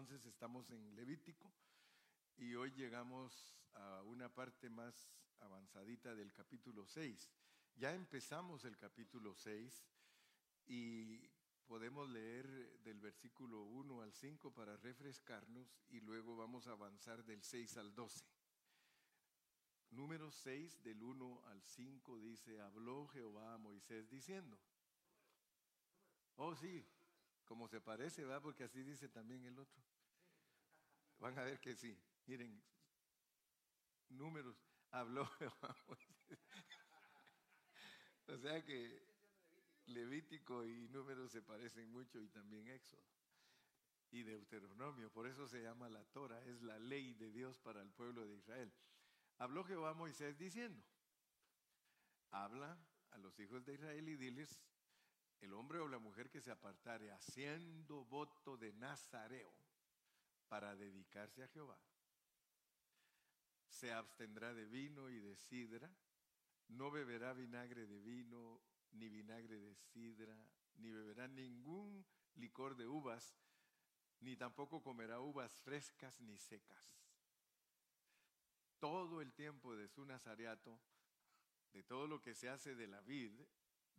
entonces estamos en Levítico y hoy llegamos a una parte más avanzadita del capítulo 6. Ya empezamos el capítulo 6 y podemos leer del versículo 1 al 5 para refrescarnos y luego vamos a avanzar del 6 al 12. Número 6 del 1 al 5 dice, habló Jehová a Moisés diciendo. Oh sí, como se parece, va, porque así dice también el otro. Van a ver que sí. Miren, números, habló. O sea que Levítico y números se parecen mucho y también Éxodo y Deuteronomio. Por eso se llama la Torah, es la ley de Dios para el pueblo de Israel. Habló Jehová a Moisés diciendo, habla a los hijos de Israel y diles, el hombre o la mujer que se apartare haciendo voto de Nazareo para dedicarse a Jehová, se abstendrá de vino y de sidra, no beberá vinagre de vino, ni vinagre de sidra, ni beberá ningún licor de uvas, ni tampoco comerá uvas frescas ni secas. Todo el tiempo de su nazareato, de todo lo que se hace de la vid,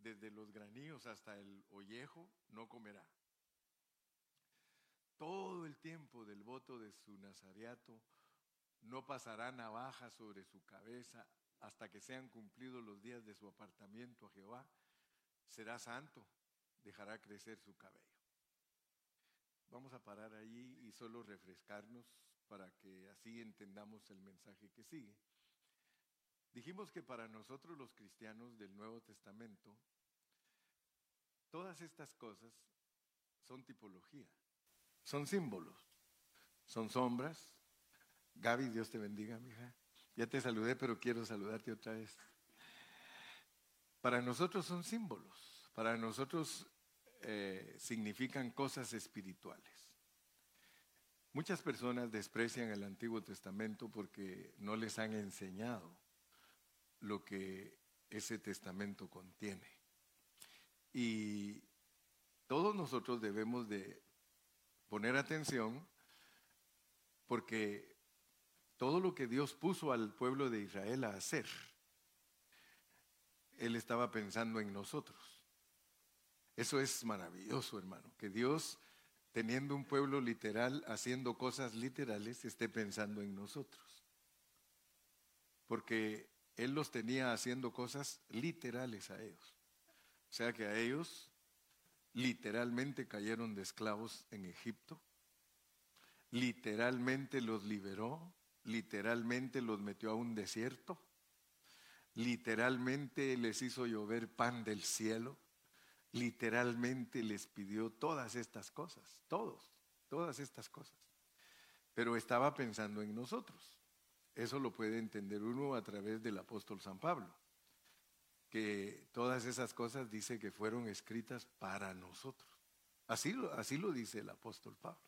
desde los granillos hasta el ollejo, no comerá. Todo el tiempo del voto de su nazareato, no pasará navaja sobre su cabeza hasta que sean cumplidos los días de su apartamiento a Jehová. Será santo, dejará crecer su cabello. Vamos a parar allí y solo refrescarnos para que así entendamos el mensaje que sigue. Dijimos que para nosotros los cristianos del Nuevo Testamento, todas estas cosas son tipología, son símbolos, son sombras. Gaby, Dios te bendiga, mija. Ya te saludé, pero quiero saludarte otra vez. Para nosotros son símbolos, para nosotros eh, significan cosas espirituales. Muchas personas desprecian el Antiguo Testamento porque no les han enseñado lo que ese testamento contiene. Y todos nosotros debemos de poner atención porque todo lo que Dios puso al pueblo de Israel a hacer, Él estaba pensando en nosotros. Eso es maravilloso, hermano, que Dios teniendo un pueblo literal, haciendo cosas literales, esté pensando en nosotros. Porque Él los tenía haciendo cosas literales a ellos. O sea que a ellos literalmente cayeron de esclavos en Egipto, literalmente los liberó, literalmente los metió a un desierto, literalmente les hizo llover pan del cielo, literalmente les pidió todas estas cosas, todos, todas estas cosas. Pero estaba pensando en nosotros. Eso lo puede entender uno a través del apóstol San Pablo, que todas esas cosas dice que fueron escritas para nosotros. Así lo, así lo dice el apóstol Pablo.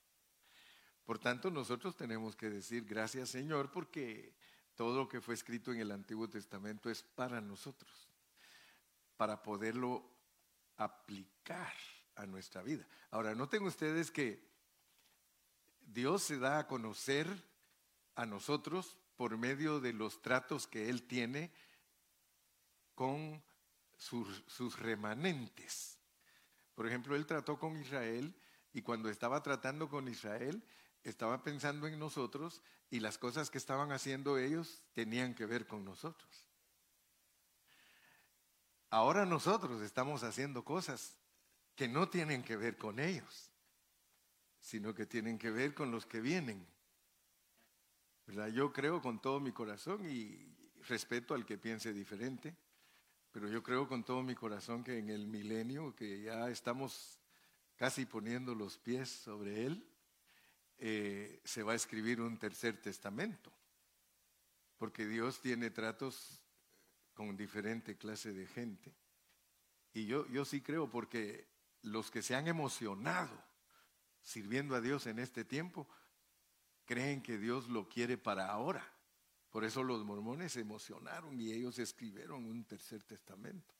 Por tanto, nosotros tenemos que decir gracias Señor porque todo lo que fue escrito en el Antiguo Testamento es para nosotros, para poderlo aplicar a nuestra vida. Ahora, noten ustedes que Dios se da a conocer a nosotros por medio de los tratos que Él tiene con sus, remanentes. Por ejemplo, Él trató con Israel y cuando estaba tratando con Israel, estaba pensando en nosotros y las cosas que estaban haciendo ellos tenían que ver con nosotros. Ahora nosotros estamos haciendo cosas que no tienen que ver con ellos, sino que tienen que ver con los que vienen. Yo creo con todo mi corazón y respeto al que piense diferente, pero yo creo con todo mi corazón que en el milenio, que ya estamos casi poniendo los pies sobre él, eh, se va a escribir un tercer testamento, porque Dios tiene tratos con diferente clase de gente. Y yo, yo sí creo porque los que se han emocionado sirviendo a Dios en este tiempo, creen que Dios lo quiere para ahora. Por eso los mormones se emocionaron y ellos escribieron un tercer testamento.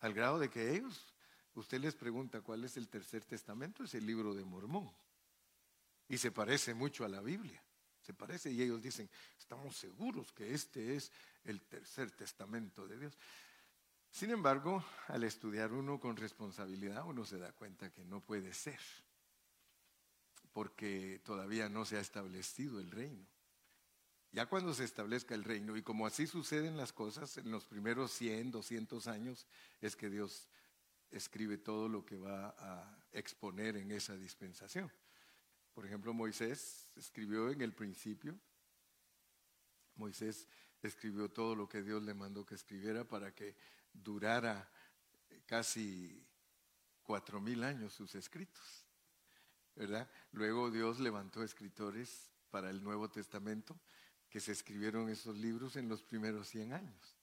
Al grado de que ellos, usted les pregunta cuál es el tercer testamento, es el libro de Mormón. Y se parece mucho a la Biblia. Se parece y ellos dicen, estamos seguros que este es el tercer testamento de Dios. Sin embargo, al estudiar uno con responsabilidad, uno se da cuenta que no puede ser, porque todavía no se ha establecido el reino. Ya cuando se establezca el reino, y como así suceden las cosas, en los primeros 100, 200 años es que Dios escribe todo lo que va a exponer en esa dispensación. Por ejemplo, Moisés escribió en el principio, Moisés escribió todo lo que Dios le mandó que escribiera para que durara casi cuatro mil años sus escritos, ¿verdad? Luego Dios levantó escritores para el Nuevo Testamento que se escribieron esos libros en los primeros 100 años,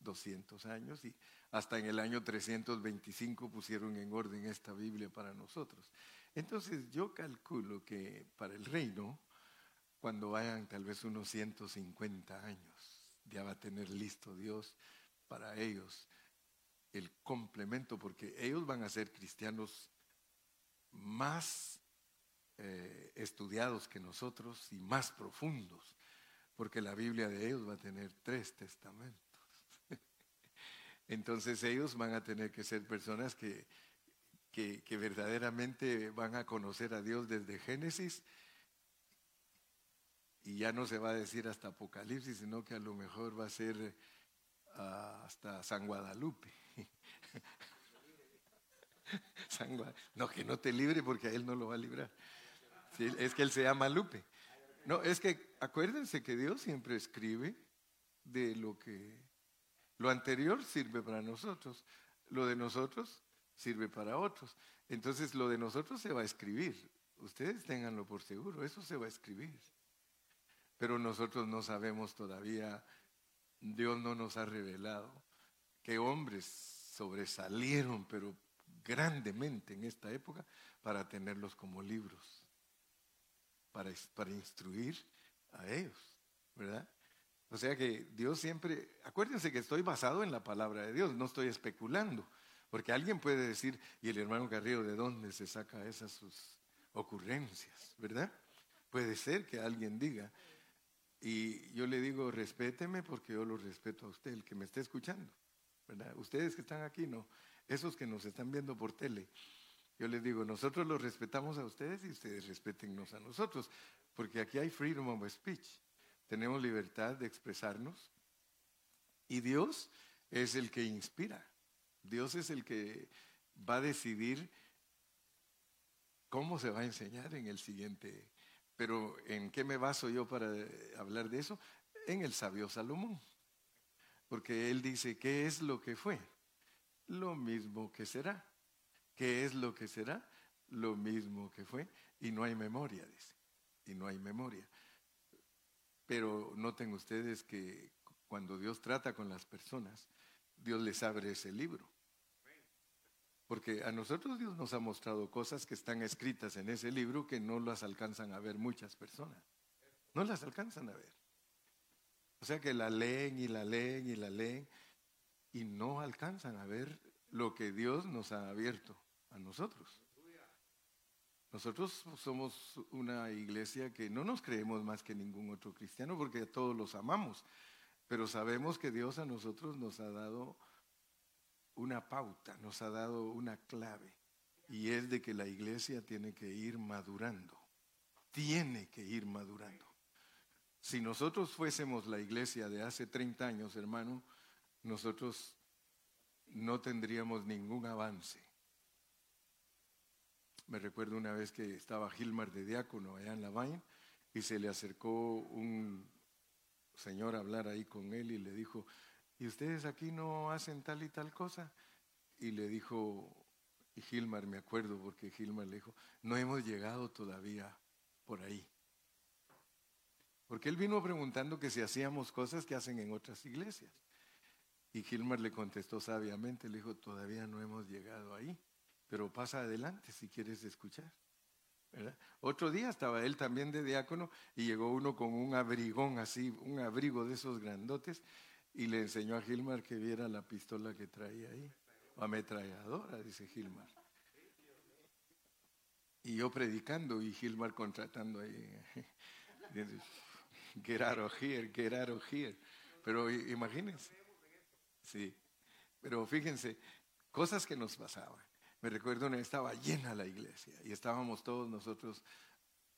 200 años, y hasta en el año 325 pusieron en orden esta Biblia para nosotros. Entonces yo calculo que para el reino, cuando vayan tal vez unos 150 años, ya va a tener listo Dios para ellos el complemento, porque ellos van a ser cristianos más eh, estudiados que nosotros y más profundos, porque la Biblia de ellos va a tener tres testamentos. Entonces ellos van a tener que ser personas que que, verdaderamente van a conocer a Dios desde Génesis y ya no se va a decir hasta Apocalipsis, sino que a lo mejor va a ser ah, hasta San Guadalupe. no, que no te libre porque a él no lo va a librar. Es que él se llama Lupe. No, es que acuérdense que Dios siempre escribe de lo que lo anterior sirve para nosotros, lo de nosotros sirve para otros. Entonces lo de nosotros se va a escribir. Ustedes ténganlo por seguro, eso se va a escribir. Pero nosotros no sabemos todavía, Dios no nos ha revelado que hombres sobresalieron, pero grandemente en esta época, para tenerlos como libros, para, para instruir a ellos, ¿verdad? O sea que Dios siempre, acuérdense que estoy basado en la palabra de Dios, no estoy especulando. Porque alguien puede decir, y el hermano Carrillo, ¿de dónde se saca esas sus ocurrencias? ¿Verdad? Puede ser que alguien diga. Y yo le digo, respéteme porque yo lo respeto a usted, el que me esté escuchando. ¿verdad? Ustedes que están aquí, no. Esos que nos están viendo por tele. Yo les digo, nosotros los respetamos a ustedes y ustedes respétennos a nosotros. Porque aquí hay freedom of speech. Tenemos libertad de expresarnos. Y Dios es el que inspira. Dios es el que va a decidir cómo se va a enseñar en el siguiente. Pero ¿en qué me baso yo para hablar de eso? En el sabio Salomón. Porque él dice, ¿qué es lo que fue? Lo mismo que será. ¿Qué es lo que será? Lo mismo que fue. Y no hay memoria, dice. Y no hay memoria. Pero noten ustedes que cuando Dios trata con las personas, Dios les abre ese libro. Porque a nosotros Dios nos ha mostrado cosas que están escritas en ese libro que no las alcanzan a ver muchas personas. No las alcanzan a ver. O sea que la leen y la leen y la leen y no alcanzan a ver lo que Dios nos ha abierto a nosotros. Nosotros somos una iglesia que no nos creemos más que ningún otro cristiano porque todos los amamos. Pero sabemos que Dios a nosotros nos ha dado una pauta, nos ha dado una clave. Y es de que la iglesia tiene que ir madurando. Tiene que ir madurando. Si nosotros fuésemos la iglesia de hace 30 años, hermano, nosotros no tendríamos ningún avance. Me recuerdo una vez que estaba Gilmar de diácono allá en La Vaina y se le acercó un señor hablar ahí con él y le dijo, ¿y ustedes aquí no hacen tal y tal cosa? Y le dijo, y Gilmar, me acuerdo, porque Gilmar le dijo, no hemos llegado todavía por ahí. Porque él vino preguntando que si hacíamos cosas que hacen en otras iglesias. Y Gilmar le contestó sabiamente, le dijo, todavía no hemos llegado ahí, pero pasa adelante si quieres escuchar. Otro día estaba él también de diácono y llegó uno con un abrigón así, un abrigo de esos grandotes, y le enseñó a Gilmar que viera la pistola que traía ahí. Ametralladora, dice Gilmar. Y yo predicando y Gilmar contratando ahí. Get out of here, get out of here. Pero imagínense. Sí. Pero fíjense, cosas que nos pasaban. Me recuerdo una estaba llena la iglesia y estábamos todos nosotros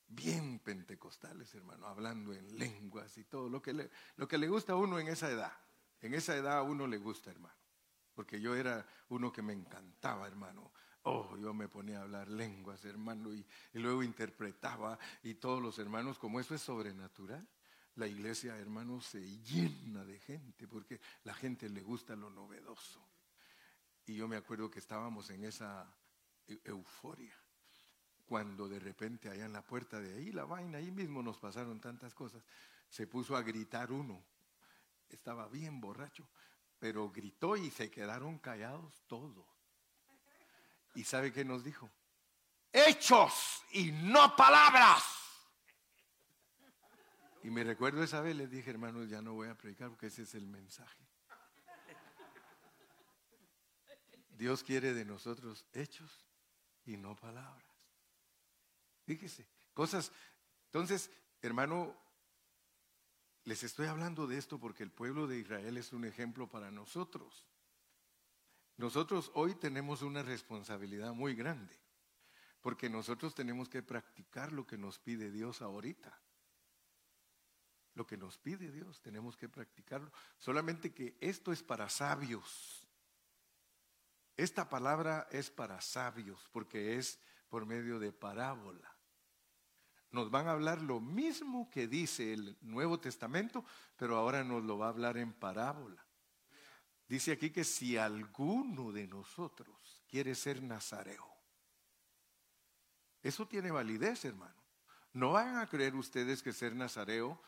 bien pentecostales, hermano, hablando en lenguas y todo lo que le, lo que le gusta a uno en esa edad. En esa edad a uno le gusta, hermano. Porque yo era uno que me encantaba, hermano. Oh, yo me ponía a hablar lenguas, hermano, y, y luego interpretaba y todos los hermanos, como eso es sobrenatural, la iglesia, hermano, se llena de gente porque la gente le gusta lo novedoso. Y yo me acuerdo que estábamos en esa euforia, cuando de repente allá en la puerta de ahí, la vaina, ahí mismo nos pasaron tantas cosas, se puso a gritar uno, estaba bien borracho, pero gritó y se quedaron callados todos. ¿Y sabe qué nos dijo? Hechos y no palabras. Y me recuerdo esa vez, les dije, hermanos, ya no voy a predicar porque ese es el mensaje. Dios quiere de nosotros hechos y no palabras. Fíjese, cosas. Entonces, hermano, les estoy hablando de esto porque el pueblo de Israel es un ejemplo para nosotros. Nosotros hoy tenemos una responsabilidad muy grande, porque nosotros tenemos que practicar lo que nos pide Dios ahorita. Lo que nos pide Dios, tenemos que practicarlo. Solamente que esto es para sabios. Esta palabra es para sabios porque es por medio de parábola. Nos van a hablar lo mismo que dice el Nuevo Testamento, pero ahora nos lo va a hablar en parábola. Dice aquí que si alguno de nosotros quiere ser nazareo, eso tiene validez, hermano. No van a creer ustedes que ser nazareo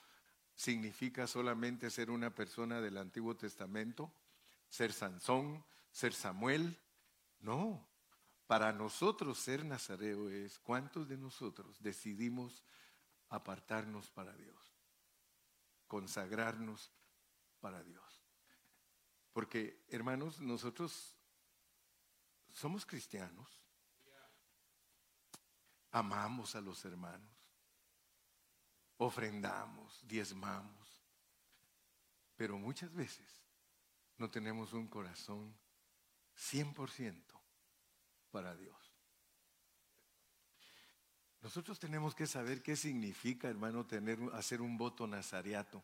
significa solamente ser una persona del Antiguo Testamento, ser Sansón, ser Samuel. No, para nosotros ser nazareo es cuántos de nosotros decidimos apartarnos para Dios, consagrarnos para Dios. Porque, hermanos, nosotros somos cristianos, amamos a los hermanos, ofrendamos, diezmamos, pero muchas veces no tenemos un corazón 100% para Dios. Nosotros tenemos que saber qué significa, hermano, tener, hacer un voto nazariato.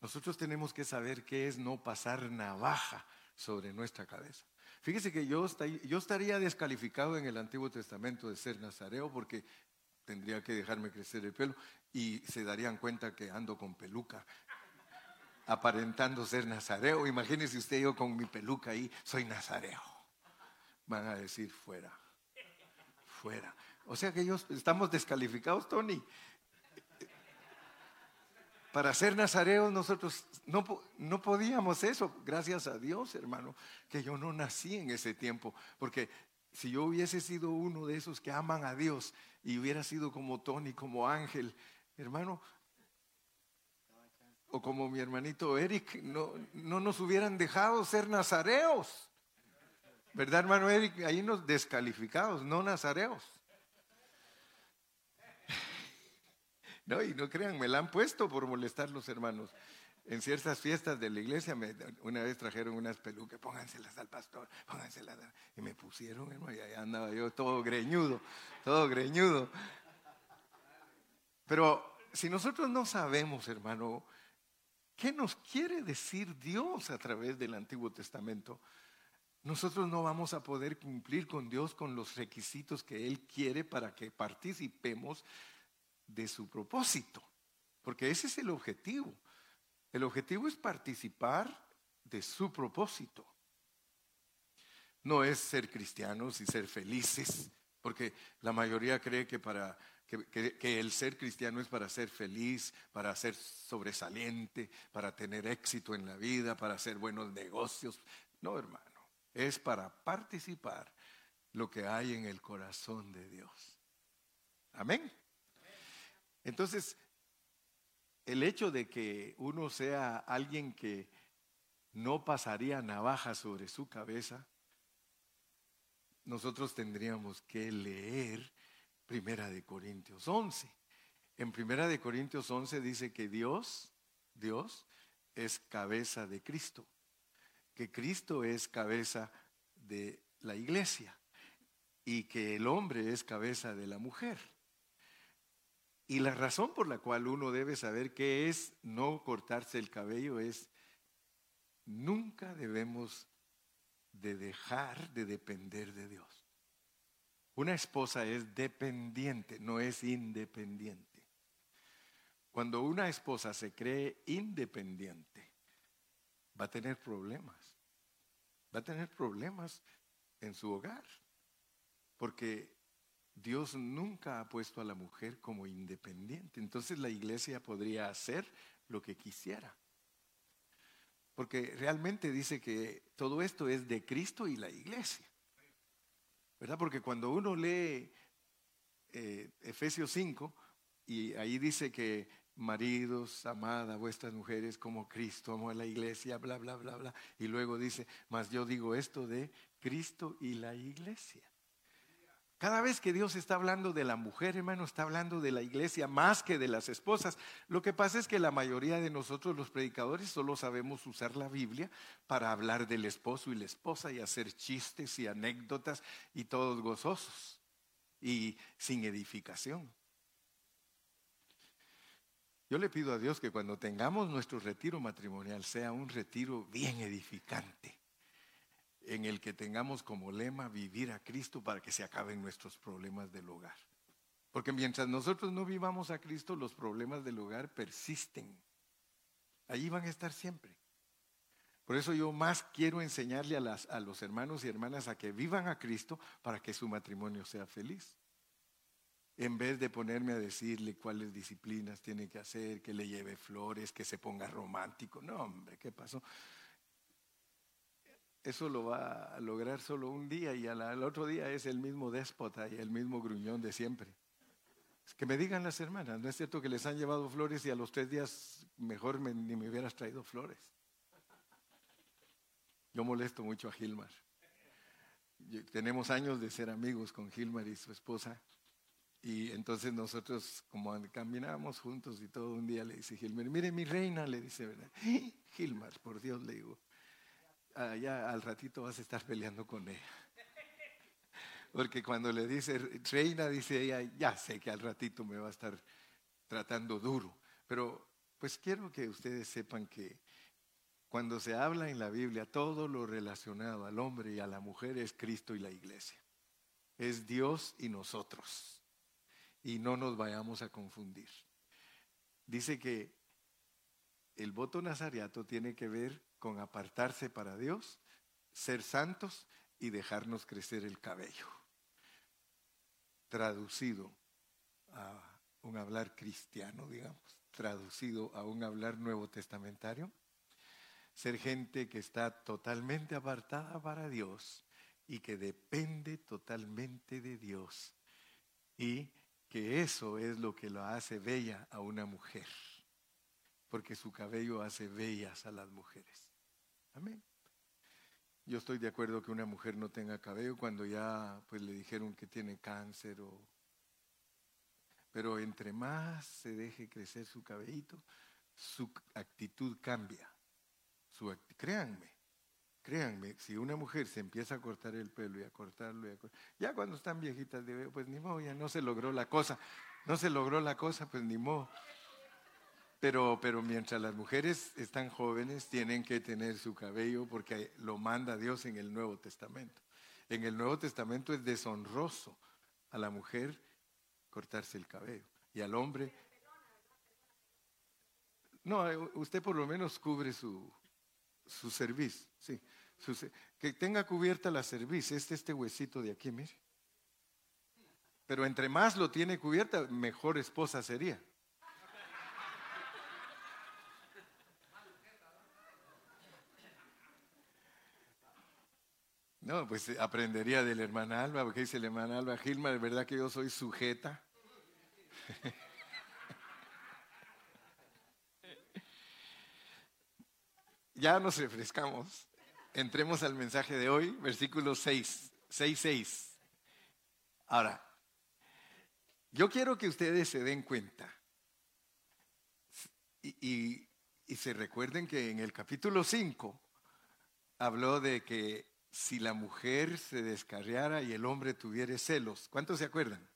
Nosotros tenemos que saber qué es no pasar navaja sobre nuestra cabeza. Fíjese que yo, yo estaría descalificado en el Antiguo Testamento de ser nazareo porque tendría que dejarme crecer el pelo y se darían cuenta que ando con peluca, aparentando ser nazareo. Imagínese usted yo con mi peluca ahí, soy nazareo. Van a decir fuera, fuera. O sea que ellos estamos descalificados, Tony. Para ser nazareos nosotros no, no podíamos eso, gracias a Dios, hermano, que yo no nací en ese tiempo, porque si yo hubiese sido uno de esos que aman a Dios y hubiera sido como Tony, como Ángel, hermano, o como mi hermanito Eric, no, no nos hubieran dejado ser nazareos. ¿Verdad, hermano Eric? Ahí nos descalificados, no nazareos. No, y no crean, me la han puesto por molestar los hermanos. En ciertas fiestas de la iglesia, una vez trajeron unas pelucas, pónganselas al pastor, pónganselas. Y me pusieron, hermano, y ahí andaba yo todo greñudo, todo greñudo. Pero si nosotros no sabemos, hermano, qué nos quiere decir Dios a través del Antiguo Testamento, nosotros no vamos a poder cumplir con Dios con los requisitos que Él quiere para que participemos de su propósito, porque ese es el objetivo. El objetivo es participar de su propósito. No es ser cristianos y ser felices, porque la mayoría cree que para que, el ser cristiano es para ser feliz, para ser sobresaliente, para tener éxito en la vida, para hacer buenos negocios. No, hermano, es para participar lo que hay en el corazón de Dios. Amén. Entonces, el hecho de que uno sea alguien que no pasaría navaja sobre su cabeza, nosotros tendríamos que leer Primera de Corintios 11. En Primera de Corintios 11 dice que Dios, Dios es cabeza de Cristo, que Cristo es cabeza de la iglesia y que el hombre es cabeza de la mujer. Y la razón por la cual uno debe saber qué es no cortarse el cabello es nunca debemos de dejar de depender de Dios. Una esposa es dependiente, no es independiente. Cuando una esposa se cree independiente, va a tener problemas. Va a tener problemas en su hogar. Porque Dios nunca ha puesto a la mujer como independiente. Entonces la iglesia podría hacer lo que quisiera. Porque realmente dice que todo esto es de Cristo y la iglesia. ¿Verdad? Porque cuando uno lee eh, Efesios 5, y ahí dice que maridos, amada vuestras mujeres como Cristo amó a la iglesia, bla, bla, bla, bla. Y luego dice, mas yo digo esto de Cristo y la iglesia. Cada vez que Dios está hablando de la mujer, hermano, está hablando de la iglesia más que de las esposas. Lo que pasa es que la mayoría de nosotros los predicadores solo sabemos usar la Biblia para hablar del esposo y la esposa y hacer chistes y anécdotas y todos gozosos y sin edificación. Yo le pido a Dios que cuando tengamos nuestro retiro matrimonial sea un retiro bien edificante, en el que tengamos como lema vivir a Cristo para que se acaben nuestros problemas del hogar. Porque mientras nosotros no vivamos a Cristo, los problemas del hogar persisten. Allí van a estar siempre. Por eso yo más quiero enseñarle a, a los hermanos y hermanas a que vivan a Cristo para que su matrimonio sea feliz en vez de ponerme a decirle cuáles disciplinas tiene que hacer, que le lleve flores, que se ponga romántico. No, hombre, ¿qué pasó? Eso lo va a lograr solo un día y al, otro día es el mismo déspota y el mismo gruñón de siempre. que me digan las hermanas, ¿no es cierto que les han llevado flores y a los tres días mejor ni me hubieras traído flores? Yo molesto mucho a Gilmar. Tenemos años de ser amigos con Gilmar y su esposa. Y entonces nosotros, como caminábamos juntos y todo un día le dice Gilmar, mire mi reina, le dice, ¿verdad? Gilmar, por Dios le digo, ya al ratito vas a estar peleando con ella. Porque cuando le dice reina, dice ella, ya sé que al ratito me va a estar tratando duro. Pero pues quiero que ustedes sepan que cuando se habla en la Biblia, todo lo relacionado al hombre y a la mujer es Cristo y la iglesia. Es Dios y nosotros y no nos vayamos a confundir. Dice que el voto nazariato tiene que ver con apartarse para Dios, ser santos y dejarnos crecer el cabello. Traducido a un hablar cristiano, digamos, traducido a un hablar nuevo testamentario, ser gente que está totalmente apartada para Dios y que depende totalmente de Dios y que eso es lo que lo hace bella a una mujer, porque su cabello hace bellas a las mujeres. Amén. Yo estoy de acuerdo que una mujer no tenga cabello cuando ya pues le dijeron que tiene cáncer o pero entre más se deje crecer su cabellito, su actitud cambia. Su, créanme, Créanme, si una mujer se empieza a cortar el pelo y a cortarlo y a cortarlo, ya cuando están viejitas, pues ni modo, ya no se logró la cosa. No se logró la cosa, pues ni modo. Pero, pero mientras las mujeres están jóvenes, tienen que tener su cabello porque lo manda Dios en el Nuevo Testamento. En el Nuevo Testamento es deshonroso a la mujer cortarse el cabello y al hombre. No, eh, usted por lo menos cubre su, su servicio, sí que tenga cubierta la cerviz, este, este huesito de aquí, mire. Pero entre más lo tiene cubierta, mejor esposa sería. No, pues eh, aprendería de la hermana Alba, porque dice la hermana Alba, Gilma, de verdad que yo soy sujeta. ya nos refrescamos. Entremos al mensaje de hoy, versículo 6, 6, 6. Ahora, Yo quiero que ustedes se den cuenta y, se recuerden que en el capítulo 5 habló de que si la mujer se descarriara y el hombre tuviera celos, ¿cuántos se acuerdan?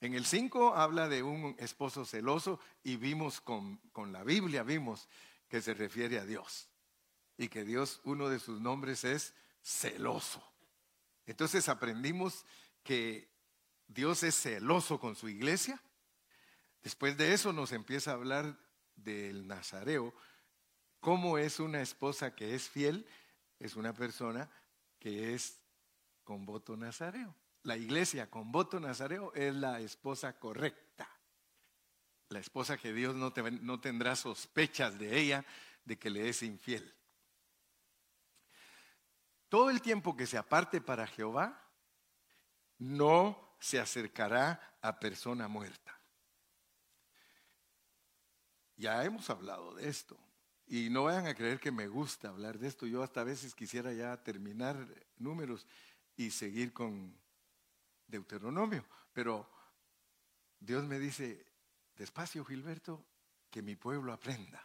En el 5 habla de un esposo celoso y vimos con, con, la Biblia, vimos que se refiere a Dios y que Dios, uno de sus nombres es celoso. Entonces aprendimos que Dios es celoso con su iglesia. Después de eso nos empieza a hablar del Nazareo, cómo es una esposa que es fiel, es una persona que es con voto nazareo. La iglesia con voto nazareo es la esposa correcta. La esposa que Dios no, no tendrá sospechas de ella de que le es infiel. Todo el tiempo que se aparte para Jehová, no se acercará a persona muerta. Ya hemos hablado de esto. Y no vayan a creer que me gusta hablar de esto. Yo hasta a veces quisiera ya terminar números y seguir con Deuteronomio. Pero Dios me dice, despacio Gilberto, que mi pueblo aprenda.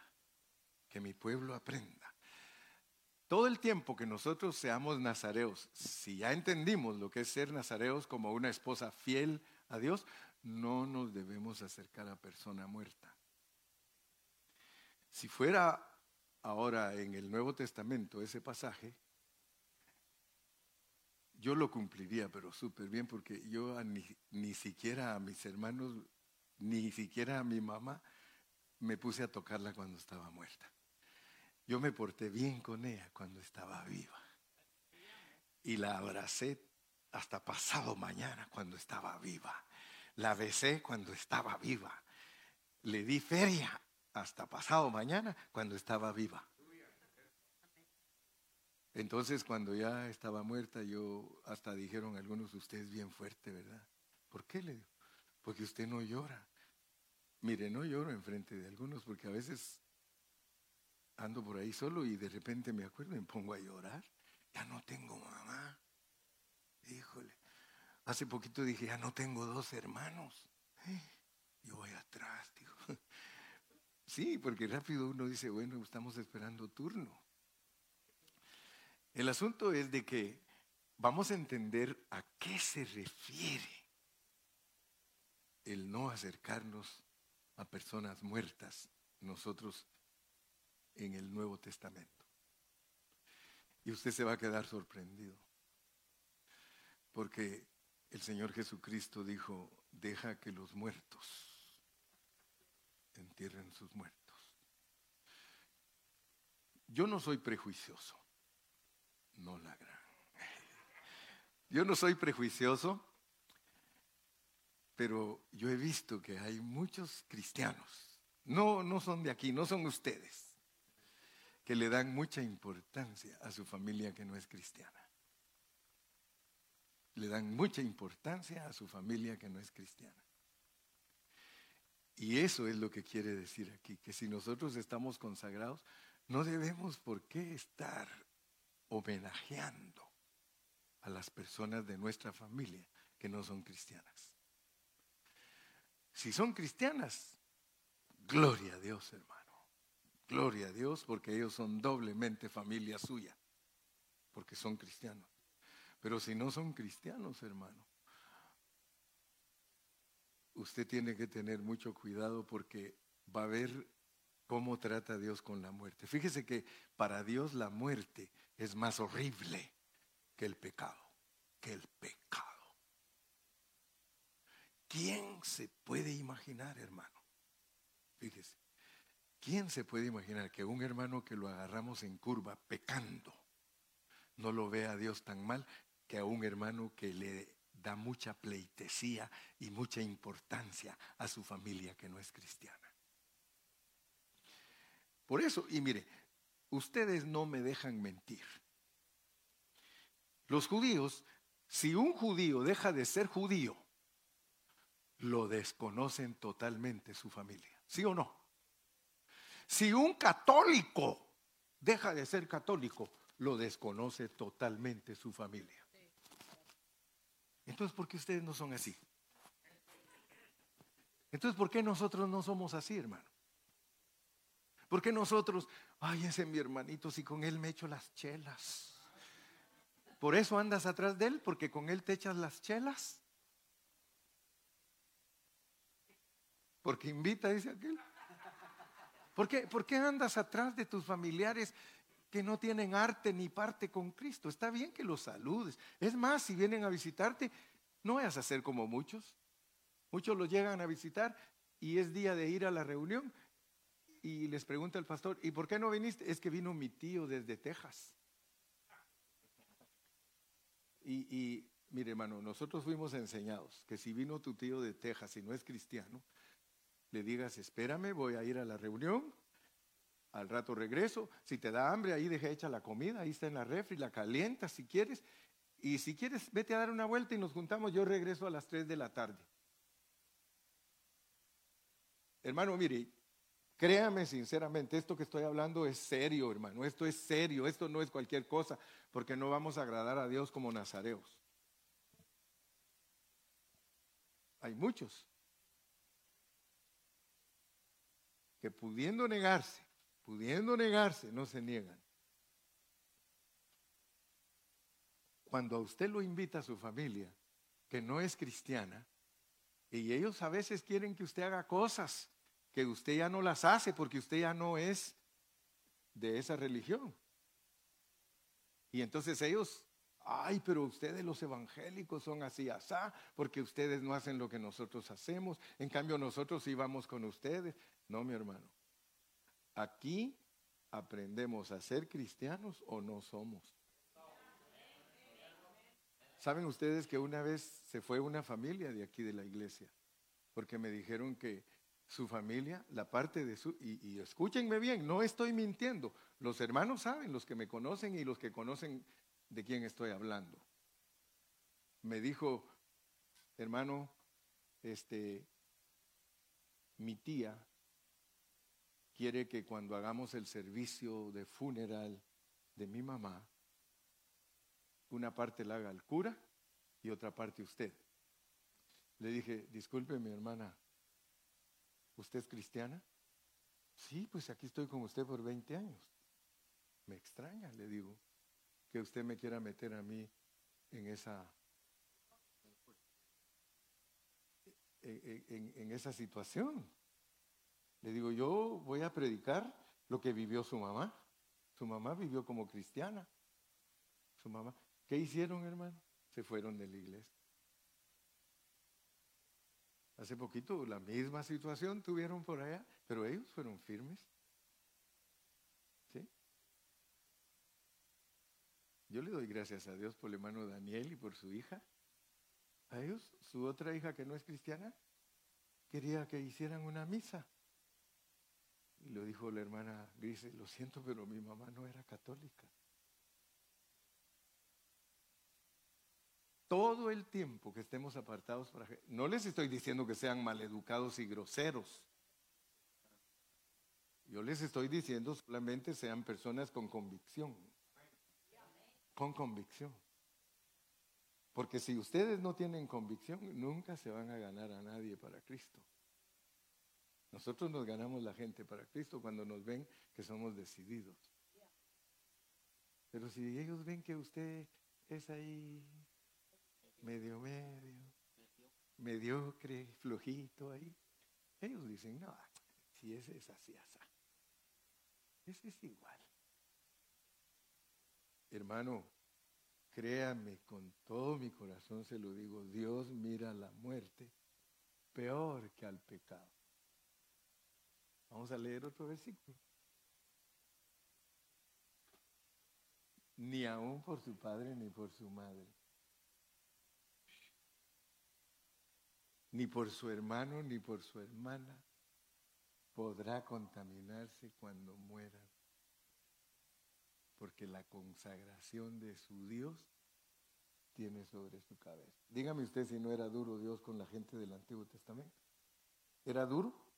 Que mi pueblo aprenda. Todo el tiempo que nosotros seamos nazareos, si ya entendimos lo que es ser nazareos como una esposa fiel a Dios, no nos debemos acercar a persona muerta. Si fuera ahora en el Nuevo Testamento ese pasaje, yo lo cumpliría, pero súper bien, porque yo ni, ni, siquiera a mis hermanos, ni siquiera a mi mamá, me puse a tocarla cuando estaba muerta. Yo me porté bien con ella cuando estaba viva. Y la abracé hasta pasado mañana cuando estaba viva. La besé cuando estaba viva. Le di feria hasta pasado mañana cuando estaba viva. Entonces cuando ya estaba muerta, yo hasta dijeron algunos, usted es bien fuerte, ¿verdad? ¿Por qué le digo? Porque usted no llora. Mire, no lloro enfrente de algunos porque a veces ando por ahí solo y de repente me acuerdo y me pongo a llorar. Ya no tengo mamá. Híjole. Hace poquito dije, ya no tengo dos hermanos. Yo voy atrás. Sí, porque rápido uno dice, bueno, estamos esperando turno. El asunto es de que vamos a entender a qué se refiere el no acercarnos a personas muertas nosotros en el Nuevo Testamento. Y usted se va a quedar sorprendido. Porque el Señor Jesucristo dijo, deja que los muertos entierren sus muertos. Yo no soy prejuicioso, no la gran. Yo no soy prejuicioso, pero yo he visto que hay muchos cristianos, no, no son de aquí, no son ustedes, que le dan mucha importancia a su familia que no es cristiana. Le dan mucha importancia a su familia que no es cristiana. Y eso es lo que quiere decir aquí, que si nosotros estamos consagrados, no debemos por qué estar homenajeando a las personas de nuestra familia que no son cristianas. Si son cristianas, gloria a Dios, hermano. Gloria a Dios porque ellos son doblemente familia suya, porque son cristianos. Pero si no son cristianos, hermano, usted tiene que tener mucho cuidado porque va a ver cómo trata Dios con la muerte. Fíjese que para Dios la muerte es más horrible que el pecado, que el pecado. ¿Quién se puede imaginar, hermano? Fíjese, ¿quién se puede imaginar que un hermano que lo agarramos en curva pecando no lo vea a Dios tan mal que a un hermano que le da mucha pleitesía y mucha importancia a su familia que no es cristiana. Por eso, y mire, ustedes no me dejan mentir. Los judíos, si un judío deja de ser judío, lo desconocen totalmente su familia. ¿Sí o no? Si un católico deja de ser católico, lo desconoce totalmente su familia. Entonces, ¿por qué ustedes no son así? Entonces, ¿por qué nosotros no somos así, hermano? ¿Por qué nosotros, ay, ese es mi hermanito, si con él me echo las chelas? ¿Por eso andas atrás de él? ¿Porque con él te echas las chelas? Porque invita, dice aquel. ¿Por qué, ¿Por qué andas atrás de tus familiares que no tienen arte ni parte con Cristo? Está bien que los saludes. Es más, si vienen a visitarte, no vayas a ser como muchos. Muchos los llegan a visitar y es día de ir a la reunión y les pregunta el pastor, ¿y por qué no viniste? Es que vino mi tío desde Texas. Y, y mire hermano, nosotros fuimos enseñados que si vino tu tío de Texas y no es cristiano, le digas, espérame, voy a ir a la reunión, al rato regreso, si te da hambre, ahí deja hecha la comida, ahí está en la refri, la calienta si quieres, y si quieres, vete a dar una vuelta y nos juntamos, yo regreso a las 3 de la tarde. Hermano, mire, créame sinceramente, esto que estoy hablando es serio, hermano, esto es serio, esto no es cualquier cosa, porque no vamos a agradar a Dios como nazareos. Hay muchos que pudiendo negarse, pudiendo negarse, no se niegan. Cuando a usted lo invita a su familia, que no es cristiana, y ellos a veces quieren que usted haga cosas que usted ya no las hace porque usted ya no es de esa religión. Y entonces ellos, ay, pero ustedes los evangélicos son así, asá, porque ustedes no hacen lo que nosotros hacemos, en cambio nosotros íbamos con ustedes. No, mi hermano. Aquí aprendemos a ser cristianos o no somos. ¿Saben ustedes que una vez se fue una familia de aquí de la iglesia? Porque me dijeron que su familia, la parte de su... Y, y, escúchenme bien, no estoy mintiendo. Los hermanos saben, los que me conocen y los que conocen de quién estoy hablando. Me dijo, hermano, este, mi tía quiere que cuando hagamos el servicio de funeral de mi mamá, una parte la haga el cura y otra parte usted. Le dije, disculpe mi hermana, ¿usted es cristiana? Sí, pues aquí estoy con usted por 20 años. Me extraña, le digo, que usted me quiera meter a mí en esa, en, en esa situación. Le digo, yo voy a predicar lo que vivió su mamá. Su mamá vivió como cristiana. Su mamá. ¿Qué hicieron, hermano? Se fueron de la iglesia. Hace poquito la misma situación tuvieron por allá, pero ellos fueron firmes. ¿Sí? Yo le doy gracias a Dios por el hermano Daniel y por su hija. A ellos, su otra hija que no es cristiana, quería que hicieran una misa. Y lo dijo la hermana Grise, lo siento, pero mi mamá no era católica. Todo el tiempo que estemos apartados para... No les estoy diciendo que sean maleducados y groseros. Yo les estoy diciendo solamente sean personas con convicción. Con convicción. Porque si ustedes no tienen convicción, nunca se van a ganar a nadie para Cristo. Nosotros nos ganamos la gente para Cristo cuando nos ven que somos decididos. Pero si ellos ven que usted es ahí medio medio, mediocre, flojito ahí, ellos dicen, no, si ese es así, así. Ese es igual. Hermano, créame con todo mi corazón, se lo digo, Dios mira la muerte peor que al pecado. Vamos a leer otro versículo. Ni aún por su padre ni por su madre. Ni por su hermano ni por su hermana podrá contaminarse cuando muera. Porque la consagración de su Dios tiene sobre su cabeza. Dígame usted si no era duro Dios con la gente del Antiguo Testamento. ¿Era duro?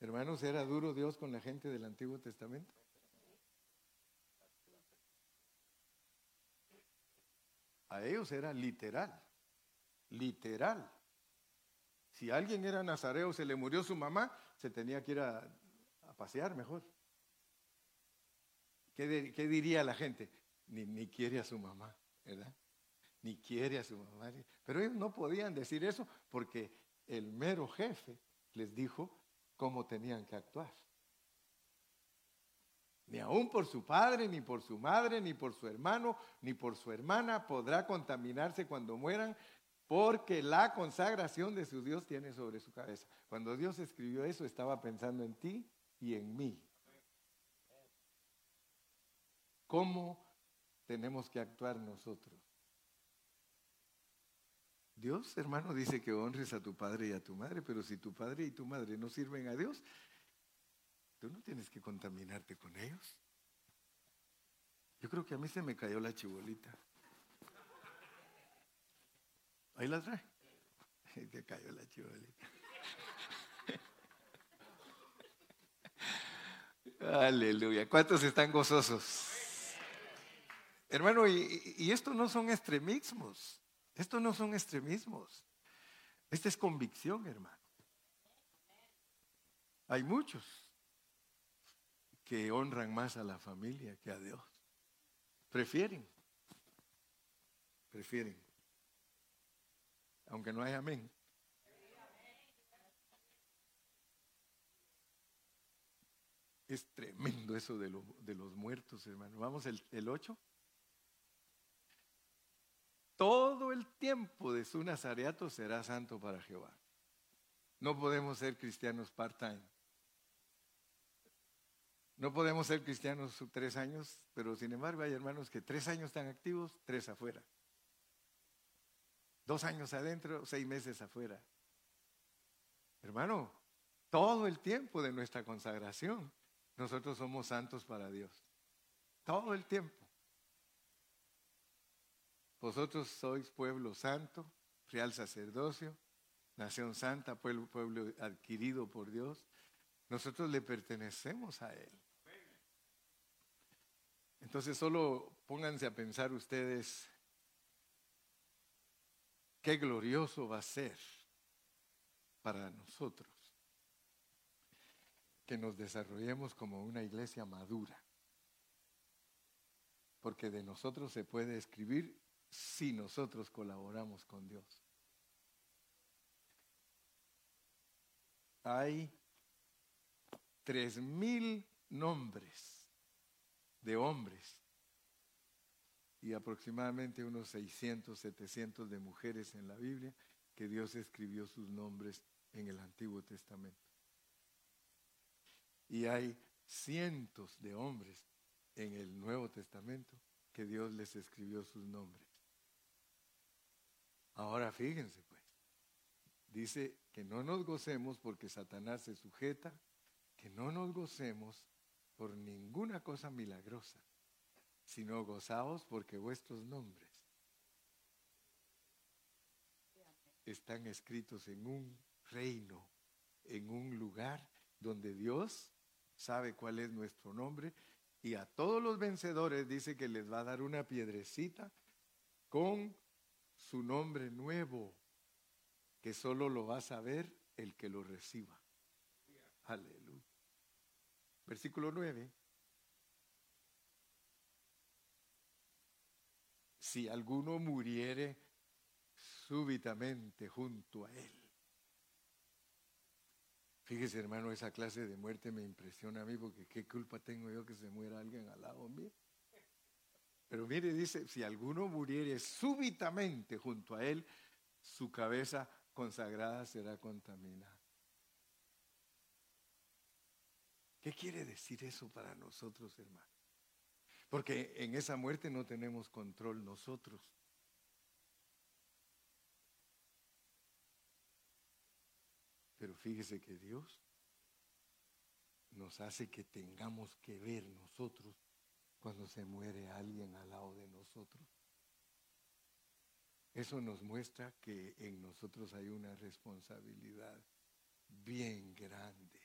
Hermanos, ¿era duro Dios con la gente del Antiguo Testamento? A ellos era literal, literal. Si alguien era nazareo, se le murió su mamá, se tenía que ir a, pasear mejor. ¿Qué, diría la gente? Ni, ni quiere a su mamá, ¿verdad? Ni quiere a su mamá. Pero ellos no podían decir eso porque el mero jefe les dijo cómo tenían que actuar. Ni aún por su padre, ni por su madre, ni por su hermano, ni por su hermana podrá contaminarse cuando mueran, porque la consagración de su Dios tiene sobre su cabeza. Cuando Dios escribió eso, estaba pensando en ti y en mí. ¿Cómo tenemos que actuar nosotros? Dios, hermano, dice que honres a tu padre y a tu madre, pero si tu padre y tu madre no sirven a Dios, tú no tienes que contaminarte con ellos. Yo creo que a mí se me cayó la chibolita. Ahí la trae. Se cayó la chibolita. Aleluya. ¿Cuántos están gozosos? Hermano, y, y esto no son extremismos. Esto no son extremismos. Esta es convicción, hermano. Hay muchos que honran más a la familia que a Dios. Prefieren. Prefieren. Aunque no hay amén. Es tremendo eso de, los muertos, hermano. Vamos, el, el 8 todo el tiempo de su nazareato será santo para Jehová. No podemos ser cristianos part-time. No podemos ser cristianos tres años, pero sin embargo hay hermanos que tres años están activos, tres afuera. Dos años adentro, seis meses afuera. Hermano, todo el tiempo de nuestra consagración, nosotros somos santos para Dios. Todo el tiempo. Vosotros sois pueblo santo, real sacerdocio, nación santa, pueblo, pueblo adquirido por Dios. Nosotros le pertenecemos a Él. Entonces solo pónganse a pensar ustedes qué glorioso va a ser para nosotros que nos desarrollemos como una iglesia madura. Porque de nosotros se puede escribir si nosotros colaboramos con Dios. Hay tres mil nombres de hombres y aproximadamente unos 600, 700 de mujeres en la Biblia que Dios escribió sus nombres en el Antiguo Testamento. Y hay cientos de hombres en el Nuevo Testamento que Dios les escribió sus nombres. Ahora fíjense pues, dice que no nos gocemos porque Satanás se sujeta, que no nos gocemos por ninguna cosa milagrosa, sino gozaos porque vuestros nombres están escritos en un reino, en un lugar donde Dios sabe cuál es nuestro nombre y a todos los vencedores dice que les va a dar una piedrecita con su nombre nuevo, que solo lo va a saber el que lo reciba. Aleluya. Versículo 9. Si alguno muriere súbitamente junto a él. Fíjese, hermano, esa clase de muerte me impresiona a mí porque qué culpa tengo yo que se muera alguien al lado mío. Pero mire, dice, si alguno muriere súbitamente junto a él, su cabeza consagrada será contaminada. ¿Qué quiere decir eso para nosotros, hermano? Porque en esa muerte no tenemos control nosotros. Pero fíjese que Dios nos hace que tengamos que ver nosotros cuando se muere alguien al lado de nosotros. Eso nos muestra que en nosotros hay una responsabilidad bien grande.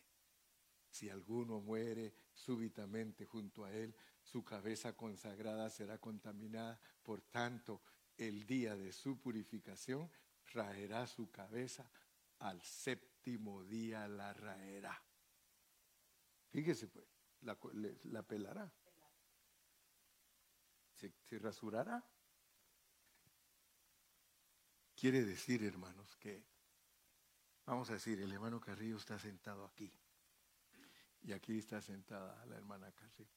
Si alguno muere súbitamente junto a él, su cabeza consagrada será contaminada. Por tanto, el día de su purificación traerá su cabeza al séptimo día la raerá. Fíjese pues, la, la pelará. Se, rasurará. Quiere decir, hermanos, que, vamos a decir, el hermano Carrillo está sentado aquí. Y aquí está sentada la hermana Carrillo.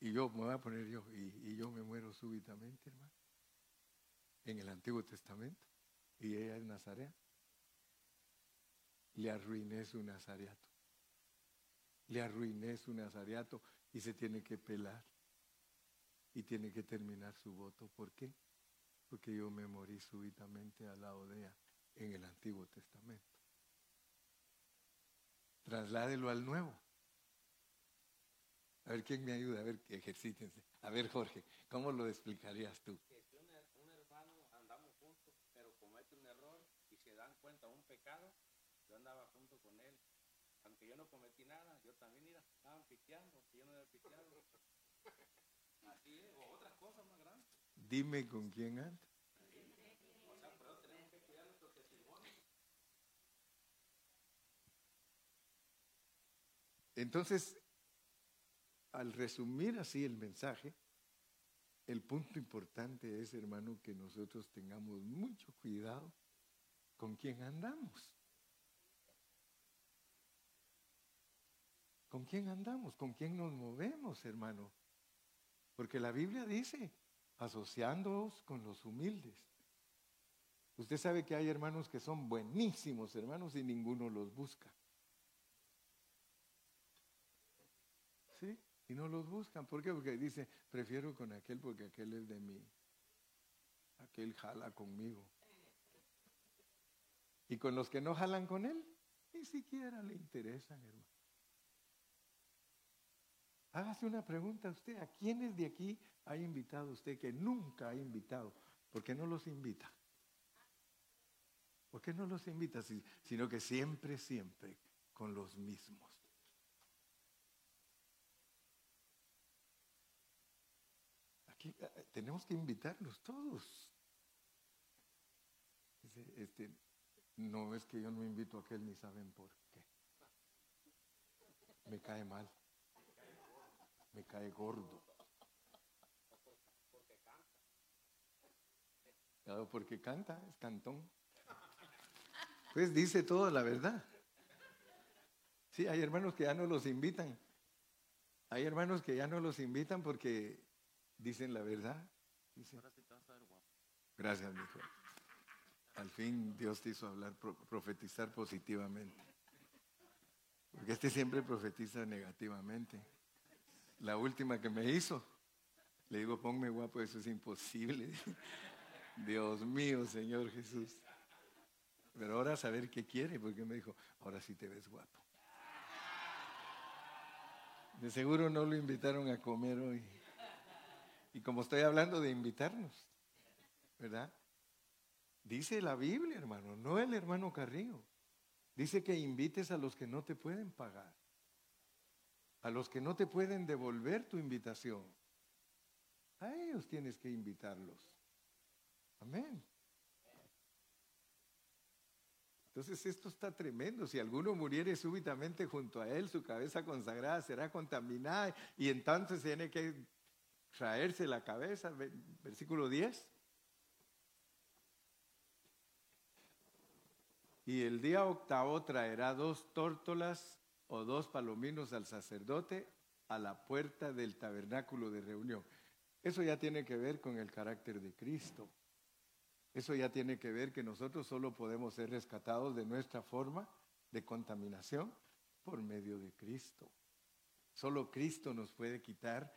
Y yo me voy a poner yo, y, yo me muero súbitamente, hermano. En el Antiguo Testamento. Y ella es Nazarea. Le arruiné su nazariato. Le arruiné su nazariato y se tiene que pelar. Y tiene que terminar su voto. ¿Por qué? Porque yo me morí súbitamente a la odea en el Antiguo Testamento. Trasládelo al Nuevo. A ver quién me ayuda, a ver, ejercítense. A ver, Jorge, ¿cómo lo explicarías tú? Que si un, hermano andamos juntos, pero comete un error y se dan cuenta un pecado, yo andaba junto con él. Aunque yo no cometí nada, yo también iba, estaban piqueando, yo no había piqueado. Dime con quién anda. Entonces, al resumir así el mensaje, el punto importante es, hermano, que nosotros tengamos mucho cuidado con quién andamos. ¿Con quién andamos? ¿Con quién nos movemos, hermano? Porque la Biblia dice, asociándoos con los humildes. Usted sabe que hay hermanos que son buenísimos hermanos y ninguno los busca. ¿Sí? Y no los buscan. ¿Por qué? Porque dice, prefiero con aquel porque aquel es de mí. Aquel jala conmigo. Y con los que no jalan con él, ni siquiera le interesan, hermano. Hágase una pregunta a usted. ¿A quiénes de aquí ha invitado usted que nunca ha invitado? ¿Por qué no los invita? ¿Por qué no los invita? Sino que siempre, siempre con los mismos. Eh, eh, tenemos que invitarlos todos. Este, no es que yo no invito a aquel ni saben por qué. Me cae mal. Me cae gordo. Claro, porque canta, es cantón. Pues dice toda la verdad. Sí, hay hermanos que ya no los invitan. Hay hermanos que ya no los invitan porque dicen la verdad. Gracias, mi hijo. Al fin Dios te hizo hablar, profetizar positivamente. Porque este siempre profetiza negativamente. La última que me hizo, le digo, ponme guapo, eso es imposible. Dios mío, Señor Jesús. Pero ahora saber qué quiere, porque me dijo, ahora sí te ves guapo. De seguro no lo invitaron a comer hoy. Y como estoy hablando de invitarnos, ¿verdad? Dice la Biblia, hermano, no el hermano Carrillo. Dice que invites a los que no te pueden pagar, a los que no te pueden devolver tu invitación. A ellos tienes que invitarlos. Amén. Entonces esto está tremendo. Si alguno muriere súbitamente junto a él, su cabeza consagrada será contaminada y entonces tiene que traerse la cabeza, versículo 10. Y el día octavo traerá dos tórtolas o dos palominos al sacerdote a la puerta del tabernáculo de reunión. Eso ya tiene que ver con el carácter de Cristo. Eso ya tiene que ver que nosotros solo podemos ser rescatados de nuestra forma de contaminación por medio de Cristo. Solo Cristo nos puede quitar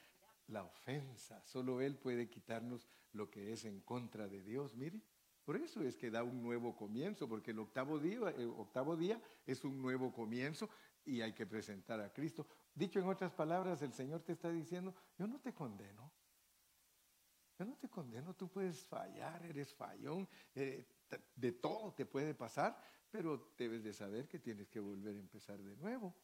la ofensa. Solo Él puede quitarnos lo que es en contra de Dios. Mire, por eso es que da un nuevo comienzo, porque el octavo día, el octavo día es un nuevo comienzo y hay que presentar a Cristo. Dicho en otras palabras, el Señor te está diciendo, yo no te condeno. Yo no te condeno, tú puedes fallar, eres fallón, eh, de todo te puede pasar, pero debes de saber que tienes que volver a empezar de nuevo.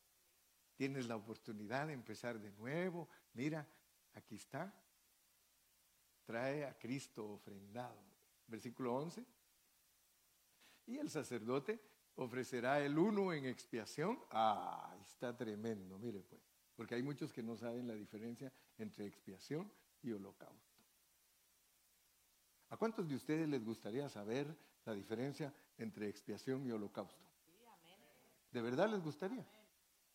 Tienes la oportunidad de empezar de nuevo. Mira, Aquí está. Trae a Cristo ofrendado. Versículo 11. Y el sacerdote ofrecerá el uno en expiación. Ah, está tremendo, mire pues. Porque hay muchos que no saben la diferencia entre expiación y holocausto. ¿A cuántos de ustedes les gustaría saber la diferencia entre expiación y holocausto? ¿De verdad les gustaría?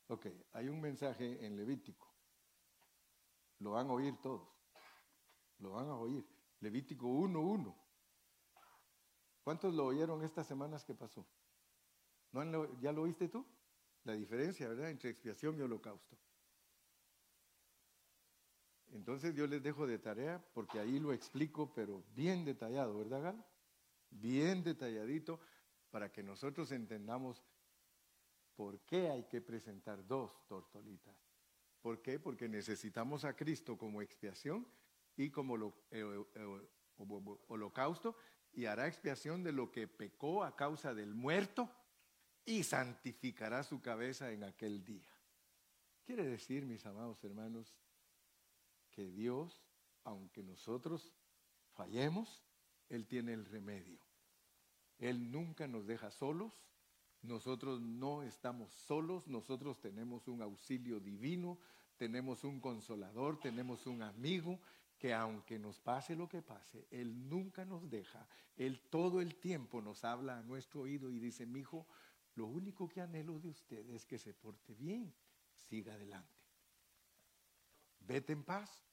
Ok, hay un mensaje en Levítico. Lo van a oír todos. Lo van a oír. Levítico 1.1. ¿Cuántos lo oyeron estas semanas que pasó? ¿No ¿Ya lo oíste tú? La diferencia, ¿verdad?, entre expiación y holocausto. Entonces yo les dejo de tarea porque ahí lo explico, pero bien detallado, ¿verdad, Gal? Bien detalladito para que nosotros entendamos por qué hay que presentar dos tortolitas. ¿Por qué? Porque necesitamos a Cristo como expiación y como lo, eh, eh, holocausto y hará expiación de lo que pecó a causa del muerto y santificará su cabeza en aquel día. Quiere decir, mis amados hermanos, que Dios, aunque nosotros fallemos, Él tiene el remedio. Él nunca nos deja solos, nosotros no estamos solos, nosotros tenemos un auxilio divino, tenemos un consolador, tenemos un amigo que aunque nos pase lo que pase, Él nunca nos deja. Él todo el tiempo nos habla a nuestro oído y dice, mi hijo, lo único que anhelo de usted es que se porte bien, siga adelante. Vete en paz,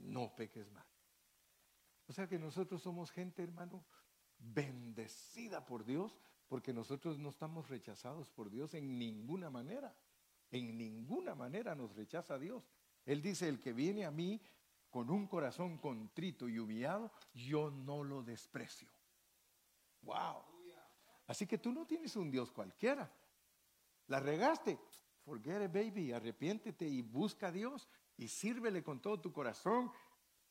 no peques más. O sea que nosotros somos gente, hermano, bendecida por Dios, porque nosotros no estamos rechazados por Dios en ninguna manera. En ninguna manera nos rechaza Dios. Él dice, el que viene a mí con un corazón contrito y humillado, yo no lo desprecio. Wow. Así que tú no tienes un Dios cualquiera. La regaste. Forget it, baby. Arrepiéntete y busca a Dios y sírvele con todo tu corazón.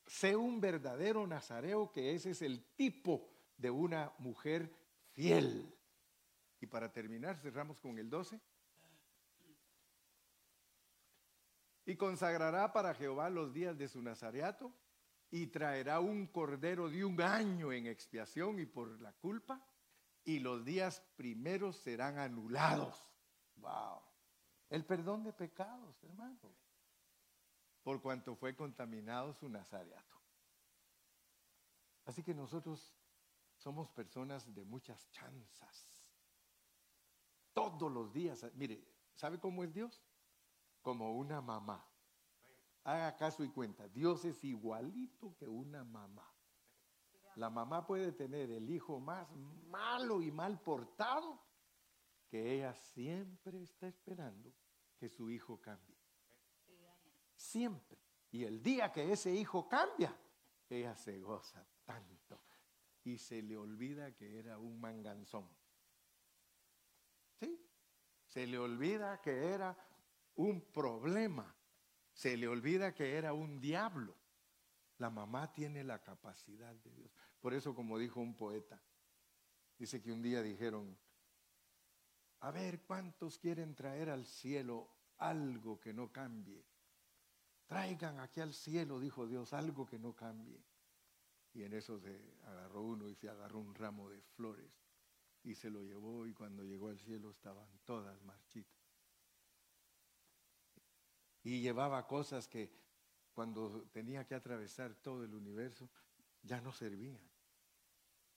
Sé un verdadero nazareo, que ese es el tipo de una mujer fiel. Y para terminar, cerramos con el 12. Y consagrará para Jehová los días de su nazareato y traerá un cordero de un año en expiación y por la culpa, y los días primeros serán anulados. Wow. El perdón de pecados, hermano por cuanto fue contaminado su nazareato. Así que nosotros somos personas de muchas chanzas. Todos los días, mire, ¿sabe cómo es Dios? Como una mamá. Haga caso y cuenta, Dios es igualito que una mamá. La mamá puede tener el hijo más malo y mal portado, que ella siempre está esperando que su hijo cambie siempre. Y el día que ese hijo cambia, ella se goza tanto y se le olvida que era un manganzón. ¿Sí? Se le olvida que era un problema. Se le olvida que era un diablo. La mamá tiene la capacidad de Dios. Por eso, como dijo un poeta, dice que un día dijeron, a ver, ¿cuántos quieren traer al cielo algo que no cambie? Traigan aquí al cielo, dijo Dios, algo que no cambie. Y en eso se agarró uno y se agarró un ramo de flores y se lo llevó y cuando llegó al cielo estaban todas marchitas. Y llevaba cosas que cuando tenía que atravesar todo el universo ya no servían.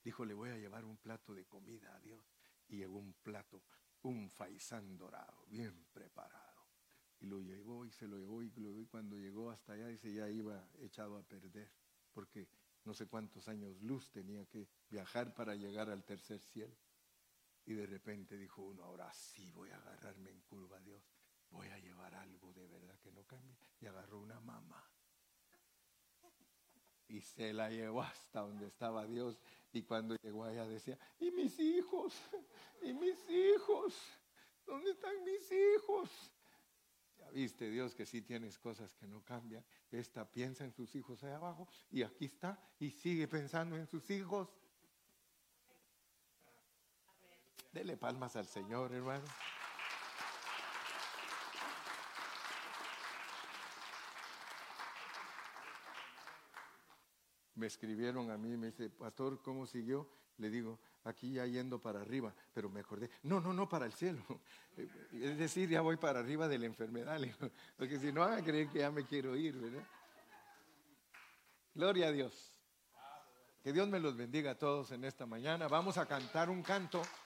Dijo, le voy a llevar un plato de comida a Dios. Y llegó un plato, un faisán dorado, bien preparado y lo llevó y se lo llevó y, cuando llegó hasta allá dice ya iba echado a perder porque no sé cuántos años luz tenía que viajar para llegar al tercer cielo. Y de repente dijo uno, ahora sí voy a agarrarme en curva a Dios, voy a llevar algo de verdad que no cambie. Y agarró una mamá. Y se la llevó hasta donde estaba Dios. Y cuando llegó allá decía, ¿y mis hijos? ¿Y mis hijos? ¿Dónde están mis hijos? viste Dios que sí tienes cosas que no cambian. Esta piensa en sus hijos ahí abajo y aquí está y sigue pensando en sus hijos. Dele palmas al Señor, hermano. Me escribieron a mí, me dice, pastor, ¿cómo siguió? Le digo, aquí ya yendo para arriba, pero me acordé, no, no, no, para el cielo. Es decir, ya voy para arriba de la enfermedad, porque si no van a creer que ya me quiero ir, ¿verdad? Gloria a Dios. Que Dios me los bendiga a todos en esta mañana. Vamos a cantar un canto